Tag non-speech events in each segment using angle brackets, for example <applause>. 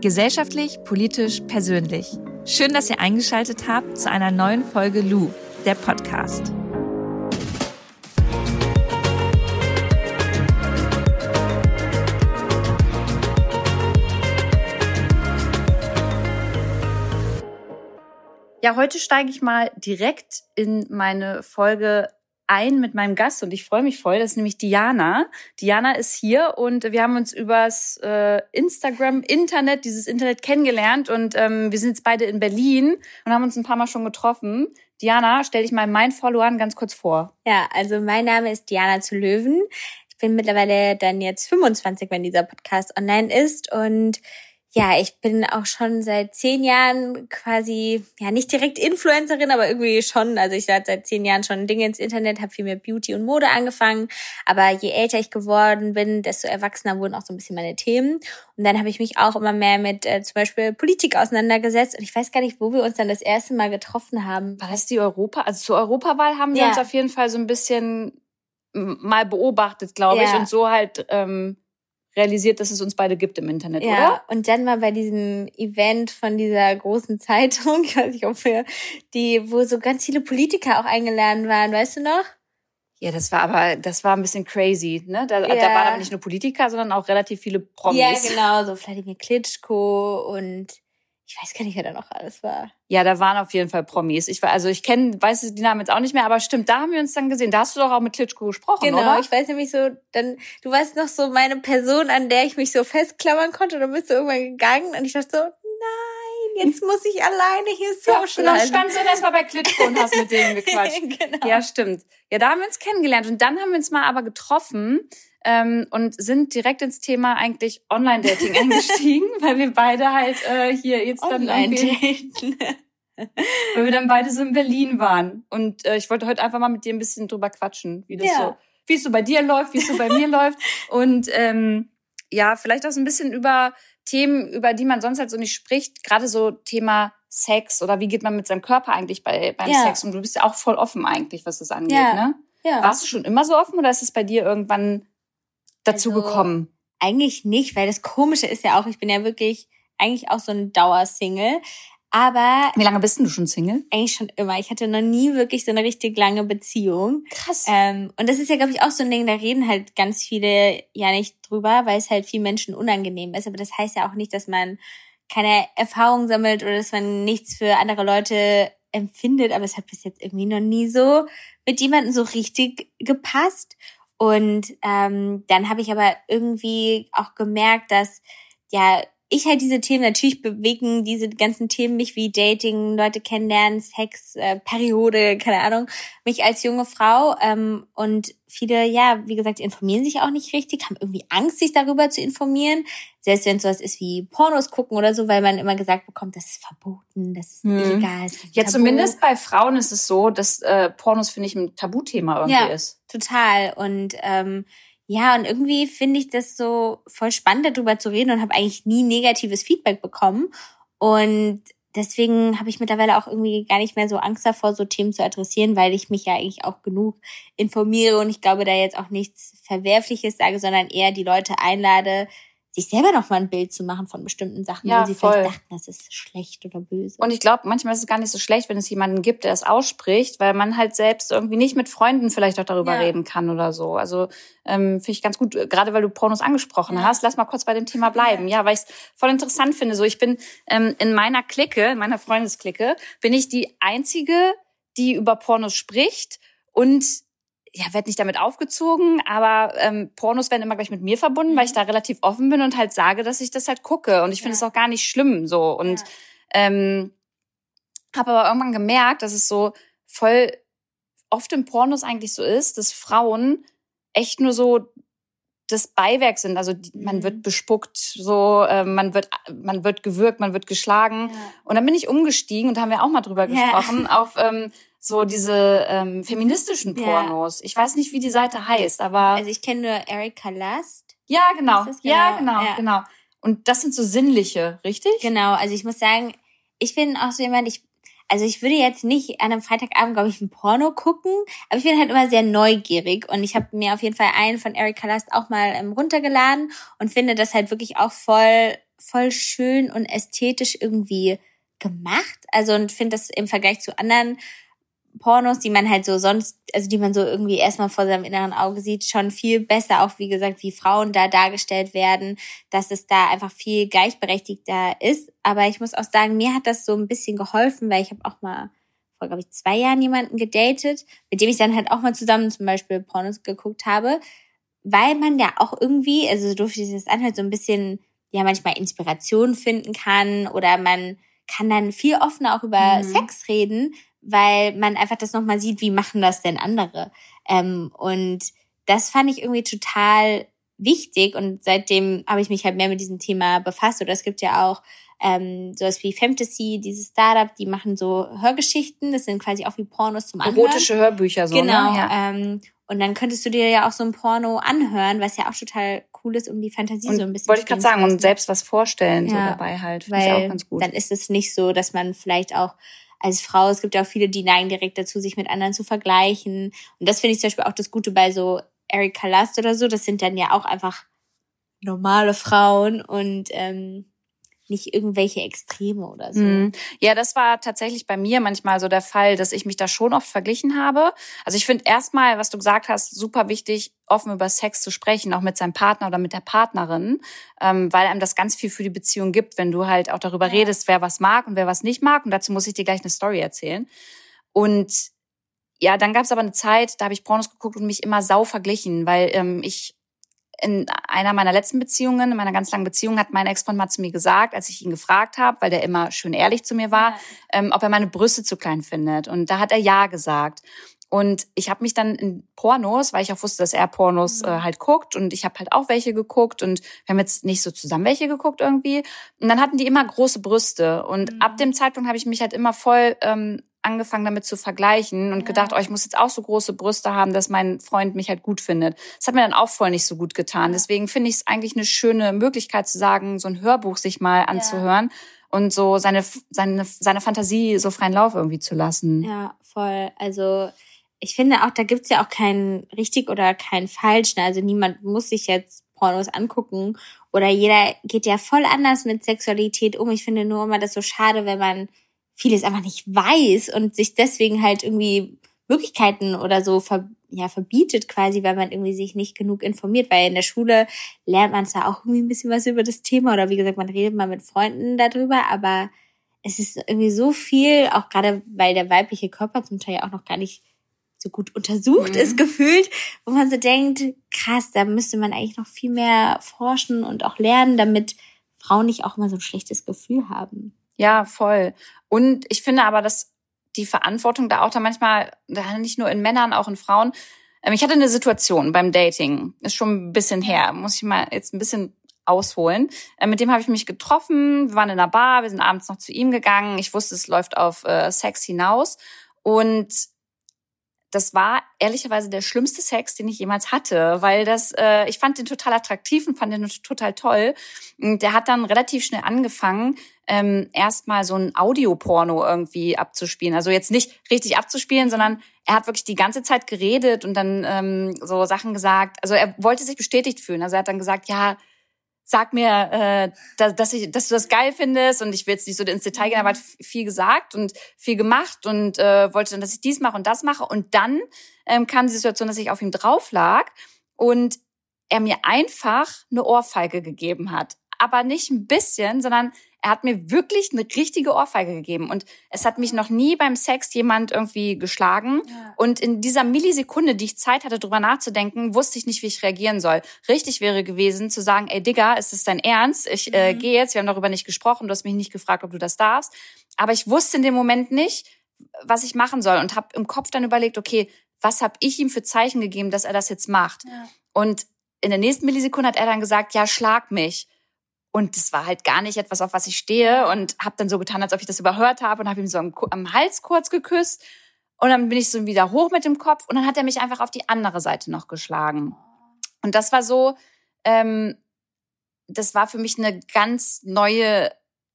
Gesellschaftlich, politisch, persönlich. Schön, dass ihr eingeschaltet habt zu einer neuen Folge Lu, der Podcast. Ja, heute steige ich mal direkt in meine Folge ein mit meinem Gast und ich freue mich voll. Das ist nämlich Diana. Diana ist hier und wir haben uns übers äh, Instagram, Internet, dieses Internet kennengelernt und ähm, wir sind jetzt beide in Berlin und haben uns ein paar Mal schon getroffen. Diana, stell dich mal meinen Followern ganz kurz vor. Ja, also mein Name ist Diana zu Löwen. Ich bin mittlerweile dann jetzt 25, wenn dieser Podcast online ist und ja, ich bin auch schon seit zehn Jahren quasi, ja, nicht direkt Influencerin, aber irgendwie schon. Also ich lade seit zehn Jahren schon Dinge ins Internet, habe viel mehr Beauty und Mode angefangen. Aber je älter ich geworden bin, desto erwachsener wurden auch so ein bisschen meine Themen. Und dann habe ich mich auch immer mehr mit äh, zum Beispiel Politik auseinandergesetzt. Und ich weiß gar nicht, wo wir uns dann das erste Mal getroffen haben. War das die Europa? Also zur Europawahl haben wir ja. uns auf jeden Fall so ein bisschen mal beobachtet, glaube ich. Und so halt... Ähm realisiert, dass es uns beide gibt im Internet, ja, oder? Und dann mal bei diesem Event von dieser großen Zeitung, <laughs> ich weiß nicht, ob wir die, wo so ganz viele Politiker auch eingeladen waren, weißt du noch? Ja, das war aber, das war ein bisschen crazy, ne? Da, ja. da waren aber nicht nur Politiker, sondern auch relativ viele Promis. Ja, genau, so Vladimir Klitschko und ich weiß gar nicht, wer da noch alles war. Ja, da waren auf jeden Fall Promis. Ich war, also ich kenne, weiß die Namen jetzt auch nicht mehr, aber stimmt, da haben wir uns dann gesehen. Da hast du doch auch mit Klitschko gesprochen, genau, oder? Genau, ich weiß nämlich so, dann, du weißt noch so meine Person, an der ich mich so festklammern konnte, dann bist du irgendwann gegangen und ich dachte so, nein, jetzt <laughs> muss ich alleine hier social Ja, und dann standst du erstmal bei Klitschko und hast mit denen <laughs> gequatscht. genau. Ja, stimmt. Ja, da haben wir uns kennengelernt und dann haben wir uns mal aber getroffen ähm, und sind direkt ins Thema eigentlich Online-Dating <laughs> eingestiegen, weil wir beide halt äh, hier jetzt dann Online-Daten. <laughs> weil wir dann beide so in Berlin waren. Und äh, ich wollte heute einfach mal mit dir ein bisschen drüber quatschen, wie das ja. so, wie es so bei dir läuft, wie es so bei mir <laughs> läuft. Und ähm, ja, vielleicht auch so ein bisschen über Themen, über die man sonst halt so nicht spricht, gerade so Thema Sex oder wie geht man mit seinem Körper eigentlich bei, beim ja. Sex? Und du bist ja auch voll offen eigentlich, was das angeht, ja. ne? Ja. Warst du schon immer so offen oder ist es bei dir irgendwann dazu also, gekommen? Eigentlich nicht, weil das Komische ist ja auch, ich bin ja wirklich eigentlich auch so ein Dauersingle. Aber. Wie lange bist denn du schon Single? Eigentlich schon immer. Ich hatte noch nie wirklich so eine richtig lange Beziehung. Krass. Ähm, und das ist ja, glaube ich, auch so ein Ding, da reden halt ganz viele ja nicht drüber, weil es halt vielen Menschen unangenehm ist. Aber das heißt ja auch nicht, dass man keine Erfahrung sammelt oder dass man nichts für andere Leute empfindet. Aber es hat bis jetzt irgendwie noch nie so mit jemandem so richtig gepasst. Und ähm, dann habe ich aber irgendwie auch gemerkt, dass ja ich halt diese Themen natürlich bewegen, diese ganzen Themen mich wie Dating, Leute kennenlernen, Sex, äh, Periode, keine Ahnung, mich als junge Frau ähm, und viele, ja, wie gesagt, informieren sich auch nicht richtig, haben irgendwie Angst, sich darüber zu informieren, selbst wenn es sowas ist wie Pornos gucken oder so, weil man immer gesagt bekommt, das ist verboten, das ist hm. illegal. Das ist ja, zumindest bei Frauen ist es so, dass äh, Pornos, finde ich, ein Tabuthema irgendwie ja, ist. total und ähm, ja, und irgendwie finde ich das so voll spannend, darüber zu reden und habe eigentlich nie negatives Feedback bekommen. Und deswegen habe ich mittlerweile auch irgendwie gar nicht mehr so Angst davor, so Themen zu adressieren, weil ich mich ja eigentlich auch genug informiere und ich glaube, da jetzt auch nichts Verwerfliches sage, sondern eher die Leute einlade, sich selber noch mal ein Bild zu machen von bestimmten Sachen, ja, wo sie voll. vielleicht dachten, das ist schlecht oder böse. Und ich glaube, manchmal ist es gar nicht so schlecht, wenn es jemanden gibt, der es ausspricht, weil man halt selbst irgendwie nicht mit Freunden vielleicht auch darüber ja. reden kann oder so. Also ähm, finde ich ganz gut, gerade weil du Pornos angesprochen ja. hast. Lass mal kurz bei dem Thema bleiben. Ja, weil ich es voll interessant finde. So, ich bin ähm, in meiner Clique, in meiner Freundesklicke, bin ich die einzige, die über Pornos spricht und ja, werde nicht damit aufgezogen, aber ähm, Pornos werden immer gleich mit mir verbunden, mhm. weil ich mhm. da relativ offen bin und halt sage, dass ich das halt gucke. Und ich finde es ja. auch gar nicht schlimm so. Und ja. ähm, habe aber irgendwann gemerkt, dass es so voll oft in Pornos eigentlich so ist, dass Frauen echt nur so das Beiwerk sind. Also die, man mhm. wird bespuckt, so äh, man wird man wird gewürgt, man wird geschlagen. Ja. Und dann bin ich umgestiegen und da haben wir auch mal drüber gesprochen auf ähm, so diese ähm, feministischen Pornos. Ja. Ich weiß nicht, wie die Seite heißt, aber also ich kenne nur Erika Last. Ja, genau. genau. Ja, genau, ja. genau. Und das sind so sinnliche, richtig? Genau. Also ich muss sagen, ich bin auch so jemand, ich also ich würde jetzt nicht an einem Freitagabend, glaube ich, ein Porno gucken, aber ich bin halt immer sehr neugierig und ich habe mir auf jeden Fall einen von Erika Last auch mal ähm, runtergeladen und finde das halt wirklich auch voll voll schön und ästhetisch irgendwie gemacht. Also und finde das im Vergleich zu anderen Pornos, die man halt so sonst, also die man so irgendwie erstmal vor seinem inneren Auge sieht, schon viel besser, auch wie gesagt, wie Frauen da dargestellt werden, dass es da einfach viel gleichberechtigter ist. Aber ich muss auch sagen, mir hat das so ein bisschen geholfen, weil ich habe auch mal vor, glaube ich, zwei Jahren jemanden gedatet, mit dem ich dann halt auch mal zusammen zum Beispiel Pornos geguckt habe, weil man ja auch irgendwie, also so durfte ich das anhört, so ein bisschen, ja, manchmal Inspiration finden kann oder man kann dann viel offener auch über mhm. Sex reden, weil man einfach das nochmal sieht, wie machen das denn andere. Ähm, und das fand ich irgendwie total wichtig und seitdem habe ich mich halt mehr mit diesem Thema befasst. Oder es gibt ja auch ähm, sowas wie Fantasy, dieses Startup, die machen so Hörgeschichten, das sind quasi auch wie Pornos zum Anhören. Erotische Hörbücher so, ne? Genau. Ne? Ja. Ähm, und dann könntest du dir ja auch so ein Porno anhören, was ja auch total cool ist, um die Fantasie und so ein bisschen Wollte ich gerade sagen, und selbst was vorstellen ja, so dabei halt. Finde ich auch ganz gut. Dann ist es nicht so, dass man vielleicht auch als Frau, es gibt ja auch viele, die neigen direkt dazu, sich mit anderen zu vergleichen. Und das finde ich zum Beispiel auch das Gute bei so Erika Last oder so. Das sind dann ja auch einfach normale Frauen und ähm, nicht irgendwelche Extreme oder so. Mhm. Ja, das war tatsächlich bei mir manchmal so der Fall, dass ich mich da schon oft verglichen habe. Also ich finde erstmal, was du gesagt hast, super wichtig, offen über Sex zu sprechen, auch mit seinem Partner oder mit der Partnerin, ähm, weil einem das ganz viel für die Beziehung gibt, wenn du halt auch darüber ja. redest, wer was mag und wer was nicht mag. Und dazu muss ich dir gleich eine Story erzählen. Und ja, dann gab es aber eine Zeit, da habe ich Pornos geguckt und mich immer sau verglichen, weil ähm, ich in einer meiner letzten Beziehungen, in meiner ganz langen Beziehung, hat mein Ex-Freund mal zu mir gesagt, als ich ihn gefragt habe, weil der immer schön ehrlich zu mir war, ähm, ob er meine Brüste zu klein findet. Und da hat er ja gesagt. Und ich habe mich dann in Pornos, weil ich auch wusste, dass er Pornos mhm. äh, halt guckt und ich habe halt auch welche geguckt und wir haben jetzt nicht so zusammen welche geguckt irgendwie. Und dann hatten die immer große Brüste und mhm. ab dem Zeitpunkt habe ich mich halt immer voll ähm, angefangen damit zu vergleichen und ja. gedacht, oh, ich muss jetzt auch so große Brüste haben, dass mein Freund mich halt gut findet. Das hat mir dann auch voll nicht so gut getan. Deswegen finde ich es eigentlich eine schöne Möglichkeit zu sagen, so ein Hörbuch sich mal anzuhören ja. und so seine, seine, seine Fantasie so freien Lauf irgendwie zu lassen. Ja, voll. Also ich finde auch, da gibt's ja auch kein richtig oder kein falsch. Ne? Also niemand muss sich jetzt Pornos angucken oder jeder geht ja voll anders mit Sexualität um. Ich finde nur immer das so schade, wenn man vieles einfach nicht weiß und sich deswegen halt irgendwie Möglichkeiten oder so ver, ja, verbietet quasi, weil man irgendwie sich nicht genug informiert, weil in der Schule lernt man zwar auch irgendwie ein bisschen was über das Thema oder wie gesagt, man redet mal mit Freunden darüber, aber es ist irgendwie so viel, auch gerade weil der weibliche Körper zum Teil auch noch gar nicht so gut untersucht mhm. ist gefühlt, wo man so denkt, krass, da müsste man eigentlich noch viel mehr forschen und auch lernen, damit Frauen nicht auch immer so ein schlechtes Gefühl haben. Ja, voll. Und ich finde aber, dass die Verantwortung da auch da manchmal, da nicht nur in Männern, auch in Frauen. Ähm, ich hatte eine Situation beim Dating, ist schon ein bisschen her, muss ich mal jetzt ein bisschen ausholen. Äh, mit dem habe ich mich getroffen, wir waren in einer Bar, wir sind abends noch zu ihm gegangen. Ich wusste, es läuft auf äh, Sex hinaus. Und das war ehrlicherweise der schlimmste Sex, den ich jemals hatte, weil das, äh, ich fand den total attraktiv und fand den total toll. Und der hat dann relativ schnell angefangen, ähm, erstmal so ein Audioporno irgendwie abzuspielen. Also jetzt nicht richtig abzuspielen, sondern er hat wirklich die ganze Zeit geredet und dann ähm, so Sachen gesagt. Also er wollte sich bestätigt fühlen. Also er hat dann gesagt, ja, sag mir, äh, dass, dass, ich, dass du das geil findest und ich will jetzt nicht so ins Detail gehen, aber hat viel gesagt und viel gemacht und äh, wollte dann, dass ich dies mache und das mache. Und dann ähm, kam die Situation, dass ich auf ihm drauf lag und er mir einfach eine Ohrfeige gegeben hat. Aber nicht ein bisschen, sondern er hat mir wirklich eine richtige Ohrfeige gegeben. Und es hat mich noch nie beim Sex jemand irgendwie geschlagen. Ja. Und in dieser Millisekunde, die ich Zeit hatte, drüber nachzudenken, wusste ich nicht, wie ich reagieren soll. Richtig wäre gewesen, zu sagen, ey Digga, ist es dein Ernst? Ich äh, mhm. gehe jetzt, wir haben darüber nicht gesprochen, du hast mich nicht gefragt, ob du das darfst. Aber ich wusste in dem Moment nicht, was ich machen soll und habe im Kopf dann überlegt, okay, was habe ich ihm für Zeichen gegeben, dass er das jetzt macht? Ja. Und in der nächsten Millisekunde hat er dann gesagt, ja, schlag mich. Und das war halt gar nicht etwas, auf was ich stehe und habe dann so getan, als ob ich das überhört habe und habe ihm so am, am, Hals kurz geküsst. Und dann bin ich so wieder hoch mit dem Kopf und dann hat er mich einfach auf die andere Seite noch geschlagen. Und das war so, ähm, das war für mich eine ganz neue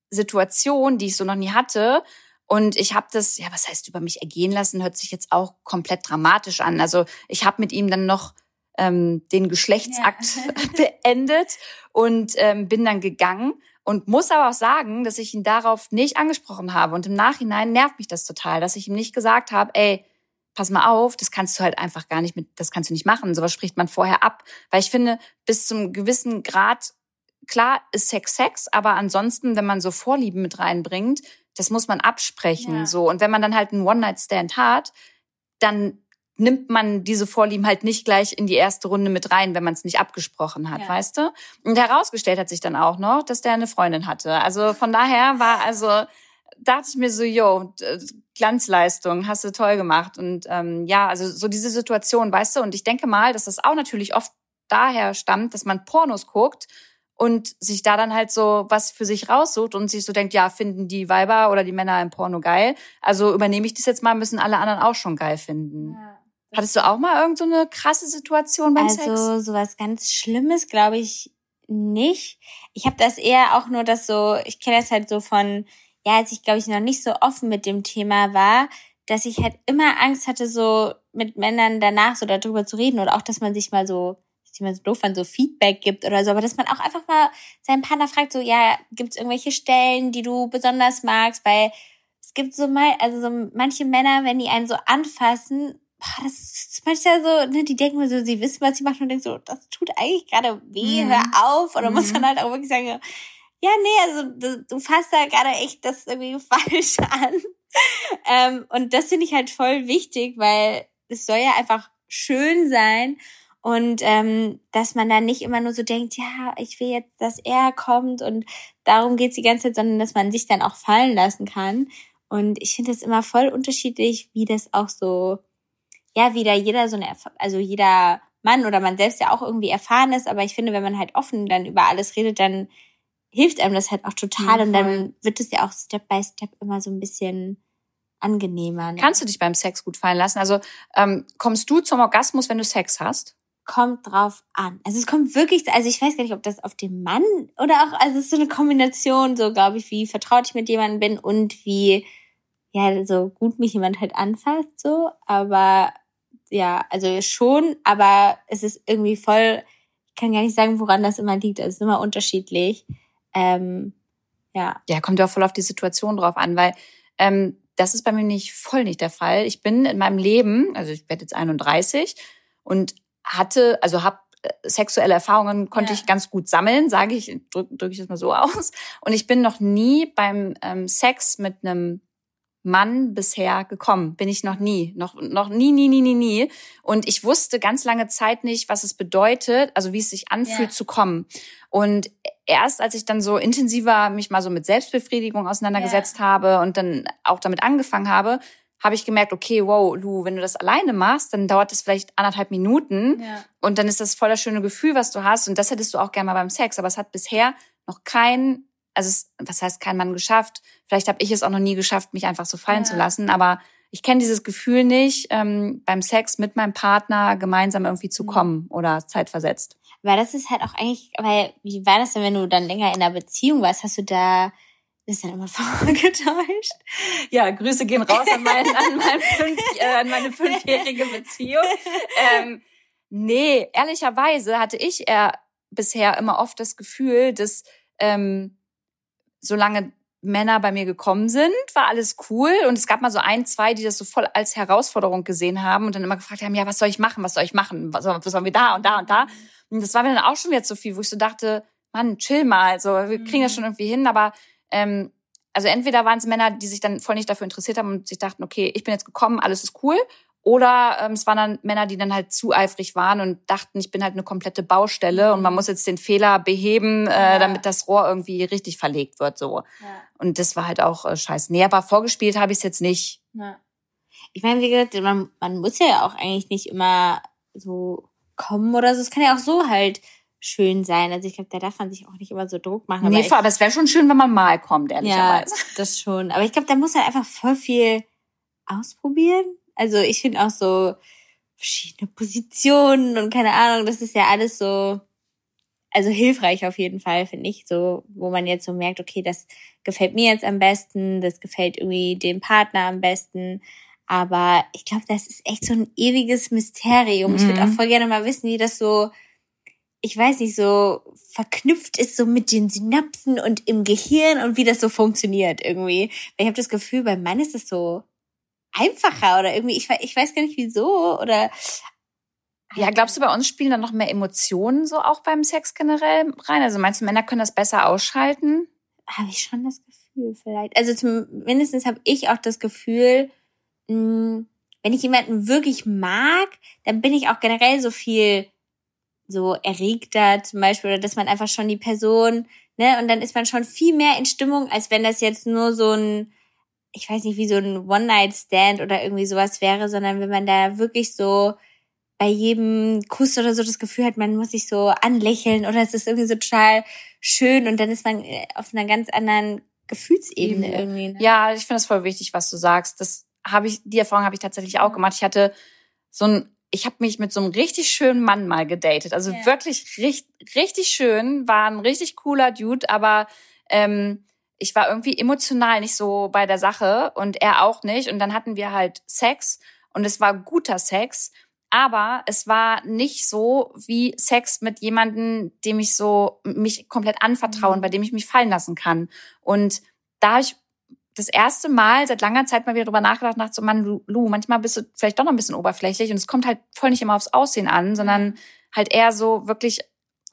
Situation, die ich so noch nie hatte. Und ich habe das, ja, was heißt über mich ergehen lassen, hört sich jetzt auch komplett dramatisch an. Also ich habe mit ihm dann noch ähm, den Geschlechtsakt ja. <laughs> beendet und ähm, bin dann gegangen. Und muss aber auch sagen, dass ich ihn darauf nicht angesprochen habe. Und im Nachhinein nervt mich das total, dass ich ihm nicht gesagt habe, ey, pass mal auf, das kannst du halt einfach gar nicht mit, das kannst du nicht machen. Sowas spricht man vorher ab. Weil ich finde, bis zum gewissen Grad, klar ist Sex Sex, aber ansonsten, wenn man so Vorlieben mit reinbringt, das muss man absprechen. Ja. So. Und wenn man dann halt einen One-Night-Stand hat, dann nimmt man diese Vorlieben halt nicht gleich in die erste Runde mit rein, wenn man es nicht abgesprochen hat, ja. weißt du? Und herausgestellt hat sich dann auch noch, dass der eine Freundin hatte. Also von daher war also dachte ich mir so, yo, Glanzleistung, hast du toll gemacht. Und ähm, ja, also so diese Situation, weißt du, und ich denke mal, dass das auch natürlich oft daher stammt, dass man Pornos guckt und sich da dann halt so was für sich raussucht und sich so denkt, ja, finden die Weiber oder die Männer im Porno geil. Also übernehme ich das jetzt mal, müssen alle anderen auch schon geil finden. Ja. Hattest du auch mal irgend so eine krasse Situation beim also, Sex? Also sowas ganz Schlimmes, glaube ich, nicht. Ich habe das eher auch nur das so, ich kenne das halt so von ja, als ich glaube ich noch nicht so offen mit dem Thema war, dass ich halt immer Angst hatte, so mit Männern danach so darüber zu reden oder auch, dass man sich mal so, dass man so doof fand, so Feedback gibt oder so, aber dass man auch einfach mal seinen Partner fragt, so, ja, gibt es irgendwelche Stellen, die du besonders magst, weil es gibt so mal, also so manche Männer, wenn die einen so anfassen, das ist manchmal so, ne, die denken so, sie wissen, was sie machen und denken so, das tut eigentlich gerade weh, mhm. hör auf. Oder mhm. muss man halt auch wirklich sagen, ja, nee, also du, du fasst da gerade echt das irgendwie <laughs> falsch an. ähm, und das finde ich halt voll wichtig, weil es soll ja einfach schön sein und ähm, dass man dann nicht immer nur so denkt, ja, ich will jetzt, dass er kommt und darum geht's die ganze Zeit, sondern dass man sich dann auch fallen lassen kann. Und ich finde das immer voll unterschiedlich, wie das auch so, ja, wie da jeder so eine, also jeder Mann oder man selbst ja auch irgendwie erfahren ist, aber ich finde, wenn man halt offen dann über alles redet, dann hilft einem das halt auch total. Ja, und dann wird es ja auch Step by Step immer so ein bisschen angenehmer. Ne? Kannst du dich beim Sex gut fallen lassen? Also ähm, kommst du zum Orgasmus, wenn du Sex hast? Kommt drauf an. Also es kommt wirklich, also ich weiß gar nicht, ob das auf den Mann oder auch, also es ist so eine Kombination, so glaube ich, wie vertraut ich mit jemandem bin und wie, ja, so gut mich jemand halt anfasst, so. Aber ja, also schon, aber es ist irgendwie voll, ich kann gar nicht sagen, woran das immer liegt. Also es ist immer unterschiedlich. Ähm, ja. Ja, kommt ja auch voll auf die Situation drauf an, weil ähm, das ist bei mir nicht voll nicht der Fall. Ich bin in meinem Leben, also ich werde jetzt 31 und hatte, also habe äh, sexuelle Erfahrungen konnte ja. ich ganz gut sammeln, sage ich, drücke drück ich das mal so <laughs> aus. Und ich bin noch nie beim ähm, Sex mit einem Mann bisher gekommen. Bin ich noch nie. Noch, noch nie, nie, nie, nie, nie. Und ich wusste ganz lange Zeit nicht, was es bedeutet, also wie es sich anfühlt ja. zu kommen. Und erst als ich dann so intensiver mich mal so mit Selbstbefriedigung auseinandergesetzt ja. habe und dann auch damit angefangen habe, habe ich gemerkt, okay, wow, Lu, wenn du das alleine machst, dann dauert das vielleicht anderthalb Minuten ja. und dann ist das voll das schöne Gefühl, was du hast und das hättest du auch gerne mal beim Sex, aber es hat bisher noch kein also es, was heißt kein Mann geschafft? Vielleicht habe ich es auch noch nie geschafft, mich einfach so fallen ja. zu lassen. Aber ich kenne dieses Gefühl nicht, ähm, beim Sex mit meinem Partner gemeinsam irgendwie zu mhm. kommen oder zeitversetzt. Weil das ist halt auch eigentlich, weil wie war das denn, wenn du dann länger in einer Beziehung warst? Hast du da das dann immer <laughs> vorgetäuscht? Ja, Grüße gehen raus an, mein, an, mein <laughs> fünf, äh, an meine fünfjährige Beziehung. Ähm, nee, ehrlicherweise hatte ich eher bisher immer oft das Gefühl, dass ähm, solange Männer bei mir gekommen sind, war alles cool. Und es gab mal so ein, zwei, die das so voll als Herausforderung gesehen haben und dann immer gefragt haben, ja, was soll ich machen? Was soll ich machen? Was, was sollen wir da und da und da? Und das war mir dann auch schon jetzt so viel, wo ich so dachte, Mann, chill mal. So, wir kriegen das mhm. schon irgendwie hin. Aber ähm, also entweder waren es Männer, die sich dann voll nicht dafür interessiert haben und sich dachten, okay, ich bin jetzt gekommen, alles ist cool. Oder ähm, es waren dann Männer, die dann halt zu eifrig waren und dachten, ich bin halt eine komplette Baustelle und man muss jetzt den Fehler beheben, äh, damit das Rohr irgendwie richtig verlegt wird. so. Ja. Und das war halt auch äh, scheiße. Nee, aber vorgespielt habe ich es jetzt nicht. Ja. Ich meine, wie gesagt, man, man muss ja auch eigentlich nicht immer so kommen oder so. Es kann ja auch so halt schön sein. Also ich glaube, da darf man sich auch nicht immer so Druck machen. Nee, aber, aber es wäre schon schön, wenn man mal kommt, ehrlicherweise. Ja, das schon. Aber ich glaube, da muss man einfach voll viel ausprobieren also ich finde auch so verschiedene Positionen und keine Ahnung, das ist ja alles so, also hilfreich auf jeden Fall, finde ich, so, wo man jetzt so merkt, okay, das gefällt mir jetzt am besten, das gefällt irgendwie dem Partner am besten. Aber ich glaube, das ist echt so ein ewiges Mysterium. Mhm. Ich würde auch voll gerne mal wissen, wie das so ich weiß nicht, so verknüpft ist so mit den Synapsen und im Gehirn und wie das so funktioniert irgendwie. Ich habe das Gefühl, bei Mann ist es so einfacher oder irgendwie, ich, ich weiß gar nicht wieso oder. Ja, glaubst du, bei uns spielen dann noch mehr Emotionen so auch beim Sex generell rein? Also meinst du, Männer können das besser ausschalten? Habe ich schon das Gefühl vielleicht. Also zumindest habe ich auch das Gefühl, mh, hm, wenn ich jemanden wirklich mag, dann bin ich auch generell so viel so erregter zum Beispiel oder dass man einfach schon die Person, ne, und dann ist man schon viel mehr in Stimmung, als wenn das jetzt nur so ein, ich weiß nicht, wie so ein One-Night-Stand oder irgendwie sowas wäre, sondern wenn man da wirklich so bei jedem Kuss oder so das Gefühl hat, man muss sich so anlächeln oder es ist irgendwie so total schön und dann ist man äh, auf einer ganz anderen Gefühlsebene irgendwie. Ne? Ja, ich finde es voll wichtig, was du sagst. Das habe ich, die Erfahrung habe ich tatsächlich auch gemacht. Ich hatte so ein ich habe mich mit so einem richtig schönen Mann mal gedatet. Also ja. wirklich richtig, richtig schön, war ein richtig cooler Dude, aber ähm, ich war irgendwie emotional nicht so bei der Sache und er auch nicht. Und dann hatten wir halt Sex und es war guter Sex, aber es war nicht so wie Sex mit jemandem, dem ich so mich komplett anvertrauen, mhm. bei dem ich mich fallen lassen kann. Und da habe ich das erste Mal seit langer Zeit mal wieder drüber nachgedacht, nach so, Mann, Lu, manchmal bist du vielleicht doch noch ein bisschen oberflächlich und es kommt halt voll nicht immer aufs Aussehen an, sondern halt eher so wirklich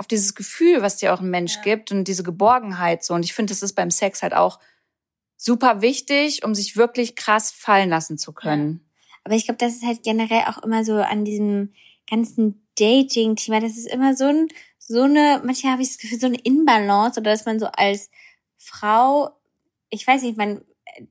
auf dieses Gefühl, was dir auch ein Mensch ja. gibt und diese Geborgenheit so. Und ich finde, das ist beim Sex halt auch super wichtig, um sich wirklich krass fallen lassen zu können. Ja. Aber ich glaube, das ist halt generell auch immer so an diesem ganzen Dating-Thema, das ist immer so ein, so eine, manchmal habe ich das Gefühl, so eine Inbalance oder dass man so als Frau, ich weiß nicht, man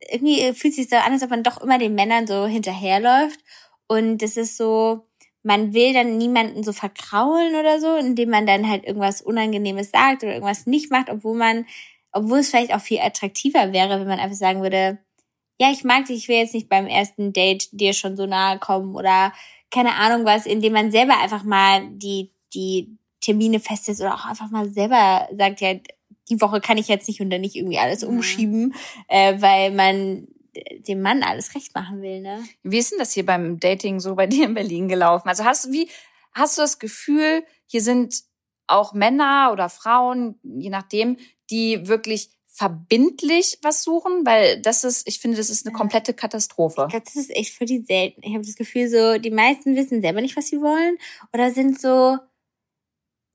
irgendwie fühlt sich so an, als ob man doch immer den Männern so hinterherläuft. Und das ist so, man will dann niemanden so verkraulen oder so, indem man dann halt irgendwas Unangenehmes sagt oder irgendwas nicht macht, obwohl man, obwohl es vielleicht auch viel attraktiver wäre, wenn man einfach sagen würde, ja, ich mag dich, ich will jetzt nicht beim ersten Date dir schon so nahe kommen oder keine Ahnung was, indem man selber einfach mal die, die Termine festet oder auch einfach mal selber sagt, ja, die Woche kann ich jetzt nicht und dann nicht irgendwie alles mhm. umschieben, äh, weil man dem Mann alles recht machen will, ne? Wie ist denn das hier beim Dating so bei <laughs> dir in Berlin gelaufen? Also hast du wie hast du das Gefühl, hier sind auch Männer oder Frauen, je nachdem, die wirklich verbindlich was suchen, weil das ist, ich finde, das ist eine komplette Katastrophe. Ich glaube, das ist echt für die selten. Ich habe das Gefühl, so die meisten wissen selber nicht, was sie wollen oder sind so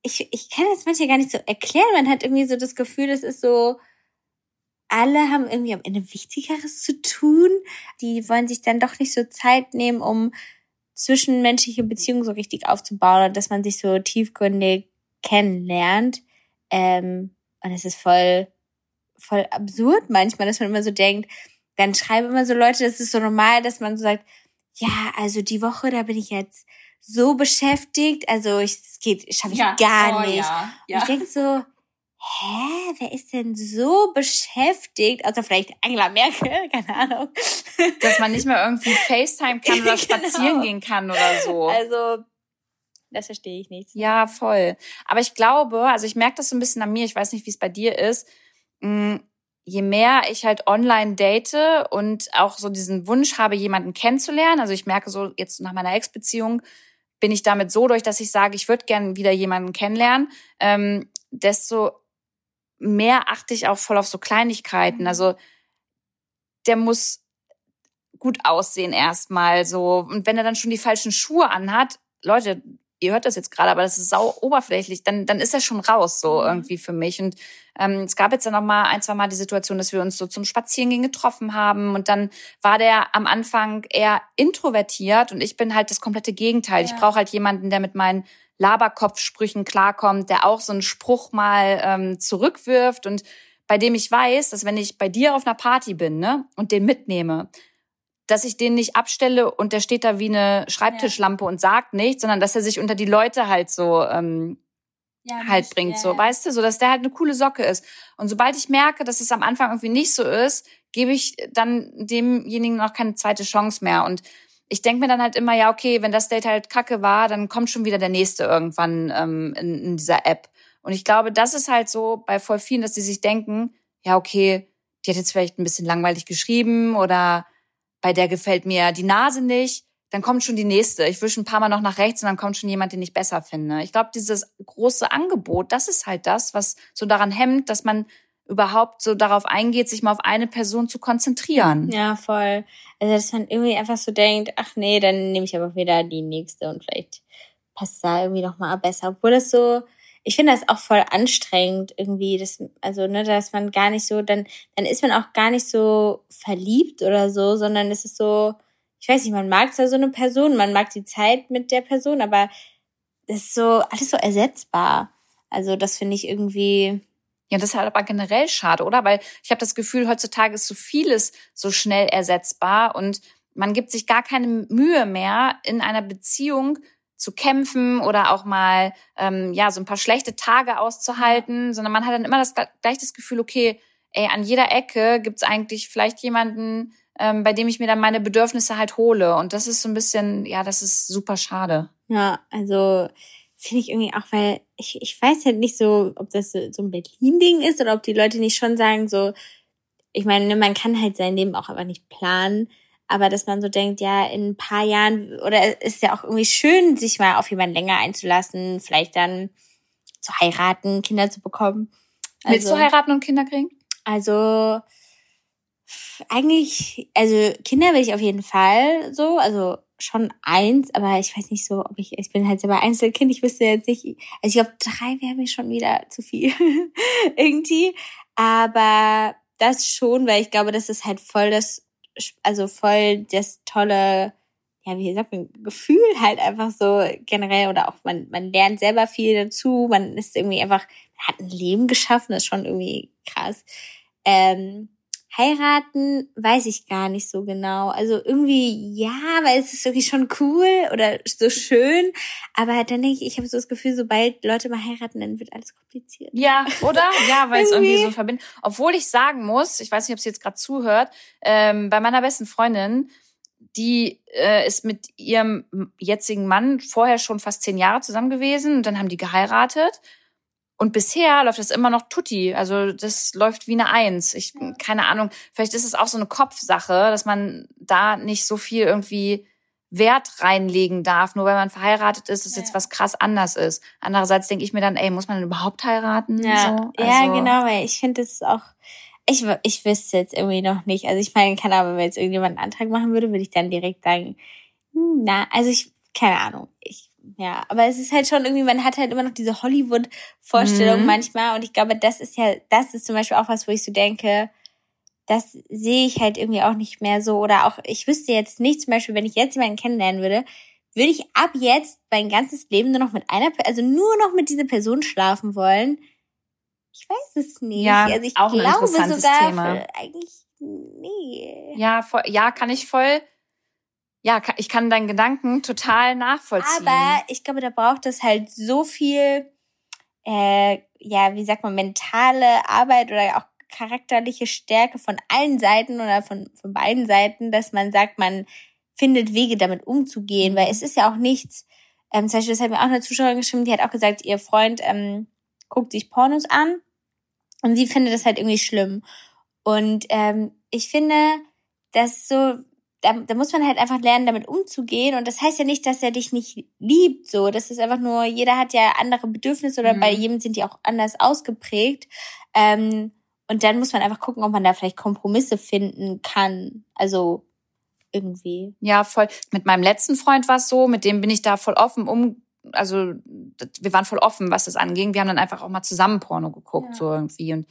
ich, ich kann das manchmal gar nicht so erklären. Man hat irgendwie so das Gefühl, das ist so, alle haben irgendwie am Ende Wichtigeres zu tun. Die wollen sich dann doch nicht so Zeit nehmen, um zwischenmenschliche Beziehungen so richtig aufzubauen und dass man sich so tiefgründig kennenlernt. Ähm, und es ist voll, voll absurd manchmal, dass man immer so denkt, dann schreiben immer so Leute, das ist so normal, dass man so sagt, ja, also die Woche, da bin ich jetzt so beschäftigt. Also ich, es geht, schaffe ich ja. gar oh, nicht. Ja. Ja. Und ich denke so, hä, wer ist denn so beschäftigt? Also vielleicht Angela Merkel, <laughs> keine Ahnung. Dass man nicht mehr irgendwie FaceTime kann <laughs> oder spazieren genau. gehen kann oder so. Also, das verstehe ich nicht. Ja, voll. Aber ich glaube, also ich merke das so ein bisschen an mir, ich weiß nicht, wie es bei dir ist. Mm, je mehr ich halt online date und auch so diesen Wunsch habe, jemanden kennenzulernen, also ich merke so jetzt nach meiner Ex-Beziehung, bin ich damit so durch, dass ich sage, ich würde gerne wieder jemanden kennenlernen, ähm, desto mehr achte ich auch voll auf so Kleinigkeiten. Mhm. Also der muss gut aussehen erstmal so. Und wenn er dann schon die falschen Schuhe anhat, Leute, ihr hört das jetzt gerade, aber das ist sau oberflächlich, dann, dann ist er schon raus so mhm. irgendwie für mich. Und ähm, es gab jetzt dann noch mal ein, zwei Mal die Situation, dass wir uns so zum Spazierengehen getroffen haben und dann war der am Anfang eher introvertiert und ich bin halt das komplette Gegenteil. Ja. Ich brauche halt jemanden, der mit meinen Laberkopfsprüchen klarkommt, der auch so einen Spruch mal ähm, zurückwirft und bei dem ich weiß, dass wenn ich bei dir auf einer Party bin ne, und den mitnehme, dass ich den nicht abstelle und der steht da wie eine Schreibtischlampe ja. und sagt nichts, sondern dass er sich unter die Leute halt so ähm, ja, halt nicht, bringt, ja, so, weißt du, so dass der halt eine coole Socke ist. Und sobald ich merke, dass es am Anfang irgendwie nicht so ist, gebe ich dann demjenigen noch keine zweite Chance mehr. Und ich denke mir dann halt immer, ja, okay, wenn das Date halt kacke war, dann kommt schon wieder der nächste irgendwann ähm, in, in dieser App. Und ich glaube, das ist halt so bei voll vielen, dass die sich denken, ja, okay, die hat jetzt vielleicht ein bisschen langweilig geschrieben oder bei der gefällt mir die Nase nicht. dann kommt schon die nächste. Ich wische ein paar Mal noch nach rechts und dann kommt schon jemand, den ich besser finde. Ich glaube, dieses große Angebot, das ist halt das, was so daran hemmt, dass man überhaupt so darauf eingeht, sich mal auf eine Person zu konzentrieren. Ja, voll. Also, dass man irgendwie einfach so denkt, ach nee, dann nehme ich aber wieder die nächste und vielleicht passt da irgendwie noch mal besser. Obwohl das so, ich finde das auch voll anstrengend irgendwie, das, also, ne, dass man gar nicht so, dann, dann ist man auch gar nicht so verliebt oder so, sondern es ist so, ich weiß nicht, man mag zwar so eine Person, man mag die Zeit mit der Person, aber das ist so, alles so ersetzbar. Also, das finde ich irgendwie, ja, das ist halt aber generell schade, oder? Weil ich habe das Gefühl, heutzutage ist so vieles so schnell ersetzbar und man gibt sich gar keine Mühe mehr, in einer Beziehung zu kämpfen oder auch mal ähm, ja so ein paar schlechte Tage auszuhalten, sondern man hat dann immer das gleich das Gefühl, okay, ey, an jeder Ecke gibt's eigentlich vielleicht jemanden, ähm, bei dem ich mir dann meine Bedürfnisse halt hole. Und das ist so ein bisschen, ja, das ist super schade. Ja, also finde ich irgendwie auch, weil ich, ich weiß halt nicht so, ob das so, so ein Berlin-Ding ist oder ob die Leute nicht schon sagen, so, ich meine, man kann halt sein Leben auch aber nicht planen, aber dass man so denkt, ja, in ein paar Jahren, oder ist ja auch irgendwie schön, sich mal auf jemanden länger einzulassen, vielleicht dann zu heiraten, Kinder zu bekommen. Also, Willst du heiraten und Kinder kriegen? Also, eigentlich, also Kinder will ich auf jeden Fall so, also schon eins, aber ich weiß nicht so, ob ich, ich bin halt selber Einzelkind, ich wüsste jetzt nicht, also ich glaube, drei wäre mir schon wieder zu viel <laughs> irgendwie, aber das schon, weil ich glaube, das ist halt voll das, also voll das tolle, ja, wie gesagt, ein Gefühl halt einfach so generell oder auch man, man lernt selber viel dazu, man ist irgendwie einfach, man hat ein Leben geschaffen, das ist schon irgendwie krass. Ähm, heiraten, weiß ich gar nicht so genau. Also irgendwie ja, weil es ist irgendwie schon cool oder so schön. Aber dann denke ich, ich habe so das Gefühl, sobald Leute mal heiraten, dann wird alles kompliziert. Ja, oder? Ja, weil es irgendwie so verbindet. Obwohl ich sagen muss, ich weiß nicht, ob sie jetzt gerade zuhört, ähm, bei meiner besten Freundin, die äh, ist mit ihrem jetzigen Mann vorher schon fast zehn Jahre zusammen gewesen und dann haben die geheiratet. Und bisher läuft das immer noch tutti. Also das läuft wie eine Eins. Ich, keine Ahnung, vielleicht ist es auch so eine Kopfsache, dass man da nicht so viel irgendwie Wert reinlegen darf, nur weil man verheiratet ist, dass ja. jetzt was krass anders ist. Andererseits denke ich mir dann, ey, muss man denn überhaupt heiraten? Ja, so? also, ja genau, weil ich finde es auch, ich, ich wüsste jetzt irgendwie noch nicht. Also ich meine, kann aber, wenn jetzt irgendjemand einen Antrag machen würde, würde ich dann direkt sagen, hm, na, also ich, keine Ahnung, ich ja, aber es ist halt schon irgendwie, man hat halt immer noch diese Hollywood-Vorstellung mhm. manchmal und ich glaube, das ist ja, das ist zum Beispiel auch was, wo ich so denke, das sehe ich halt irgendwie auch nicht mehr so oder auch, ich wüsste jetzt nicht, zum Beispiel, wenn ich jetzt jemanden kennenlernen würde, würde ich ab jetzt mein ganzes Leben nur noch mit einer, also nur noch mit dieser Person schlafen wollen. Ich weiß es nicht. Ja, also ich auch glaube sogar Thema. eigentlich nee. Ja, voll, ja, kann ich voll ja, ich kann deinen Gedanken total nachvollziehen. Aber ich glaube, da braucht es halt so viel, äh, ja, wie sagt man, mentale Arbeit oder auch charakterliche Stärke von allen Seiten oder von, von beiden Seiten, dass man sagt, man findet Wege, damit umzugehen, weil es ist ja auch nichts, ähm, zum Beispiel, das hat mir auch eine Zuschauerin geschrieben, die hat auch gesagt, ihr Freund ähm, guckt sich Pornos an und sie findet das halt irgendwie schlimm. Und ähm, ich finde, dass so, da, da muss man halt einfach lernen, damit umzugehen. Und das heißt ja nicht, dass er dich nicht liebt. So, das ist einfach nur, jeder hat ja andere Bedürfnisse oder mhm. bei jedem sind die auch anders ausgeprägt. Ähm, und dann muss man einfach gucken, ob man da vielleicht Kompromisse finden kann. Also irgendwie. Ja, voll. Mit meinem letzten Freund war es so, mit dem bin ich da voll offen um. Also wir waren voll offen, was das anging. Wir haben dann einfach auch mal zusammen Porno geguckt, ja. so irgendwie. Und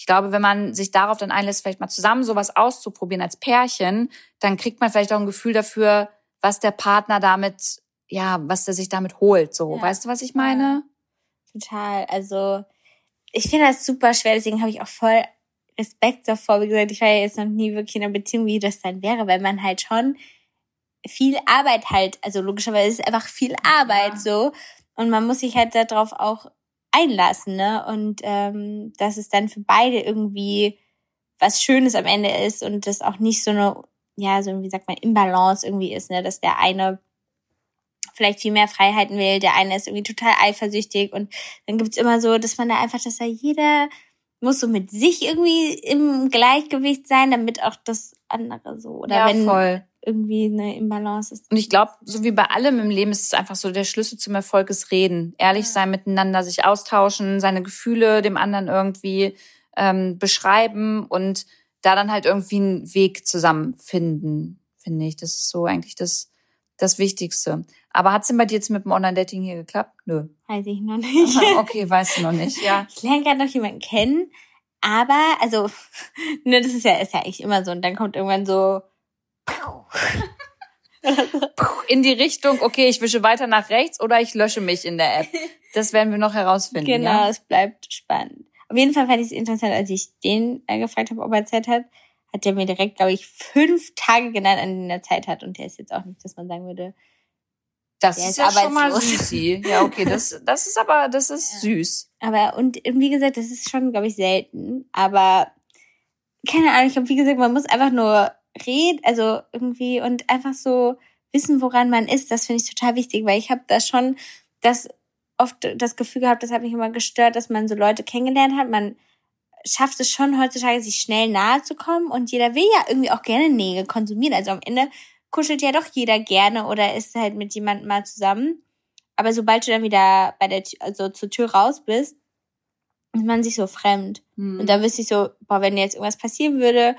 ich glaube, wenn man sich darauf dann einlässt, vielleicht mal zusammen sowas auszuprobieren als Pärchen, dann kriegt man vielleicht auch ein Gefühl dafür, was der Partner damit, ja, was der sich damit holt. So, ja. weißt du, was ich meine? Total. Also ich finde das super schwer, deswegen habe ich auch voll Respekt davor. Wie gesagt, ich war ja jetzt noch nie wirklich in einer Beziehung, wie das dann wäre, weil man halt schon viel Arbeit halt, also logischerweise ist es einfach viel Arbeit ja. so. Und man muss sich halt darauf auch einlassen, ne? Und ähm, dass es dann für beide irgendwie was Schönes am Ende ist und das auch nicht so eine, ja, so wie sagt man, Imbalance irgendwie ist, ne? Dass der eine vielleicht viel mehr Freiheiten will, der eine ist irgendwie total eifersüchtig und dann gibt's immer so, dass man da einfach, dass da jeder muss so mit sich irgendwie im Gleichgewicht sein, damit auch das andere so. Oder ja, wenn, voll. Irgendwie eine Imbalance ist. Und ich glaube, so wie bei allem im Leben ist es einfach so, der Schlüssel zum Erfolg ist Reden. Ehrlich ja. sein miteinander, sich austauschen, seine Gefühle dem anderen irgendwie ähm, beschreiben und da dann halt irgendwie einen Weg zusammenfinden, finde ich. Das ist so eigentlich das, das Wichtigste. Aber hat's denn bei dir jetzt mit dem Online-Dating hier geklappt? Nö. Weiß ich noch nicht. <laughs> okay, weißt du noch nicht, ja. Ich lerne gerade noch jemanden kennen, aber, also, <laughs> ne, das ist ja, ist ja echt immer so. Und dann kommt irgendwann so, in die Richtung, okay, ich wische weiter nach rechts oder ich lösche mich in der App. <laughs> Das werden wir noch herausfinden. Genau, ja? es bleibt spannend. Auf jeden Fall fand ich es interessant, als ich den äh, gefragt habe, ob er Zeit hat, hat er mir direkt, glaube ich, fünf Tage genannt, an denen er Zeit hat. Und der ist jetzt auch nicht, dass man sagen würde, das ist, ist ja schon mal süßi. Ja, okay, das, <laughs> das ist aber, das ist ja. süß. Aber, und wie gesagt, das ist schon, glaube ich, selten. Aber, keine Ahnung, ich glaube, wie gesagt, man muss einfach nur reden, also irgendwie, und einfach so wissen, woran man ist. Das finde ich total wichtig, weil ich habe da schon das oft das Gefühl gehabt, das hat mich immer gestört, dass man so Leute kennengelernt hat. Man schafft es schon heutzutage, sich schnell nahe zu kommen und jeder will ja irgendwie auch gerne Nähe konsumieren. Also am Ende kuschelt ja doch jeder gerne oder ist halt mit jemandem mal zusammen. Aber sobald du dann wieder bei der, also zur Tür raus bist, ist man sich so fremd. Hm. Und da wüsste ich so, boah, wenn jetzt irgendwas passieren würde,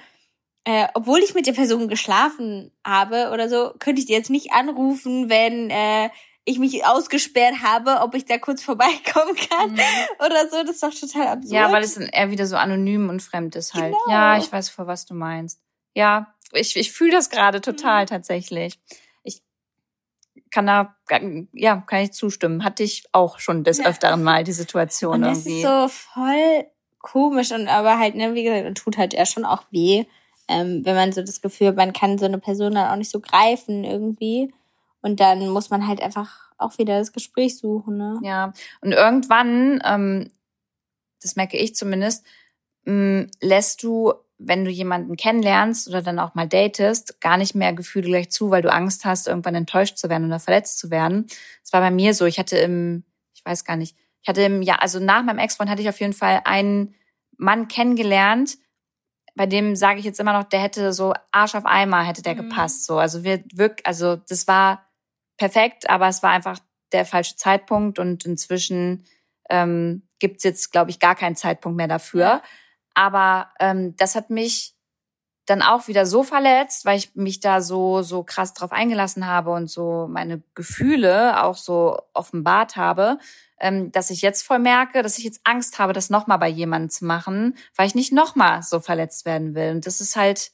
äh, obwohl ich mit der Person geschlafen habe oder so, könnte ich die jetzt nicht anrufen, wenn äh, ich mich ausgesperrt habe, ob ich da kurz <laughs> vorbeikommen kann mhm. oder so. Das ist doch total absurd. Ja, weil es dann eher wieder so anonym und fremd ist halt. Genau. Ja, ich weiß, vor was du meinst. Ja, ich, ich fühle das gerade total mhm. tatsächlich. Ich kann da, ja, kann ich zustimmen. Hatte ich auch schon des. Öfteren mal die Situation und das irgendwie. ist so voll komisch und aber halt, ne, wie gesagt, tut halt ja schon auch weh, ähm, wenn man so das Gefühl, man kann so eine Person dann auch nicht so greifen irgendwie. Und dann muss man halt einfach auch wieder das Gespräch suchen, ne? Ja. Und irgendwann, ähm, das merke ich zumindest, mh, lässt du wenn du jemanden kennenlernst oder dann auch mal datest, gar nicht mehr Gefühle gleich zu, weil du Angst hast, irgendwann enttäuscht zu werden oder verletzt zu werden. Das war bei mir so. Ich hatte im, ich weiß gar nicht, ich hatte im, ja, also nach meinem Ex-Freund hatte ich auf jeden Fall einen Mann kennengelernt, bei dem sage ich jetzt immer noch, der hätte so Arsch auf Eimer hätte der mhm. gepasst. So, also wir wirklich, also das war perfekt, aber es war einfach der falsche Zeitpunkt und inzwischen ähm, gibt jetzt, glaube ich, gar keinen Zeitpunkt mehr dafür. Aber ähm, das hat mich dann auch wieder so verletzt, weil ich mich da so so krass drauf eingelassen habe und so meine Gefühle auch so offenbart habe, ähm, dass ich jetzt voll merke, dass ich jetzt Angst habe, das nochmal bei jemandem zu machen, weil ich nicht nochmal so verletzt werden will. Und das ist halt